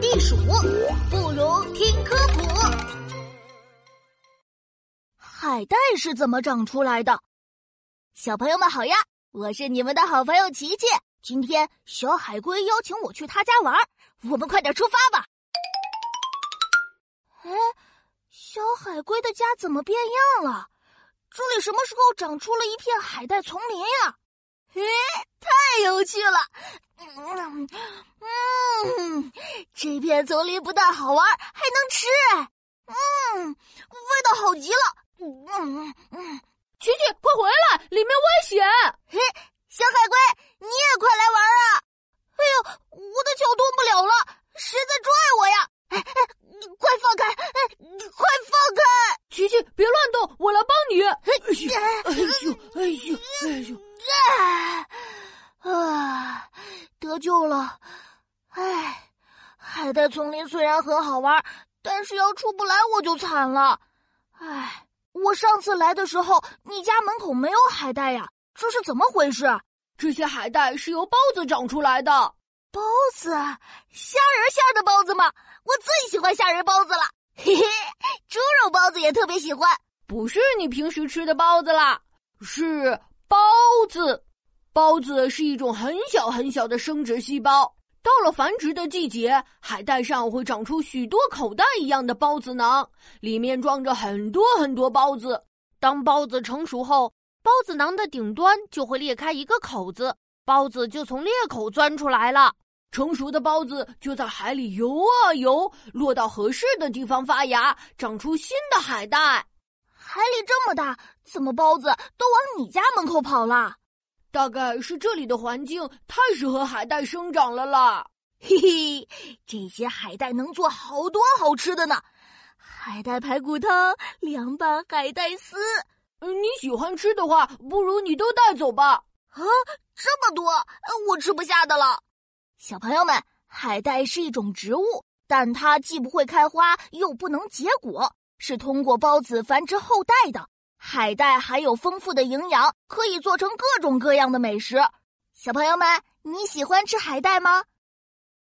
地鼠，不如听科普。海带是怎么长出来的？小朋友们好呀，我是你们的好朋友琪琪。今天小海龟邀请我去他家玩，我们快点出发吧。哎，小海龟的家怎么变样了？这里什么时候长出了一片海带丛林呀？哎，太有趣了！嗯嗯，这片丛林不但好玩，还能吃，嗯，味道好极了。嗯嗯，琪琪，快回来，里面危险！嘿，小海龟，你也快来玩啊！哎呦，我的脚动不了了，谁在拽我呀？哎哎，你快放开！哎，你快放开！琪琪，别乱动，我来帮你。哎呦，哎呦，哎呦，哎呦！啊，得救了！哎，海带丛林虽然很好玩，但是要出不来我就惨了。唉，我上次来的时候，你家门口没有海带呀，这是怎么回事？这些海带是由包子长出来的。包子，虾仁馅的包子吗？我最喜欢虾仁包子了。嘿嘿，猪肉包子也特别喜欢。不是你平时吃的包子啦，是。孢子，孢子是一种很小很小的生殖细胞。到了繁殖的季节，海带上会长出许多口袋一样的孢子囊，里面装着很多很多孢子。当孢子成熟后，孢子囊的顶端就会裂开一个口子，孢子就从裂口钻出来了。成熟的孢子就在海里游啊游，落到合适的地方发芽，长出新的海带。海里这么大，怎么包子都往你家门口跑了？大概是这里的环境太适合海带生长了啦。嘿嘿，这些海带能做好多好吃的呢，海带排骨汤、凉拌海带丝。你喜欢吃的话，不如你都带走吧。啊，这么多，我吃不下的了。小朋友们，海带是一种植物，但它既不会开花，又不能结果。是通过孢子繁殖后代的海带，含有丰富的营养，可以做成各种各样的美食。小朋友们，你喜欢吃海带吗？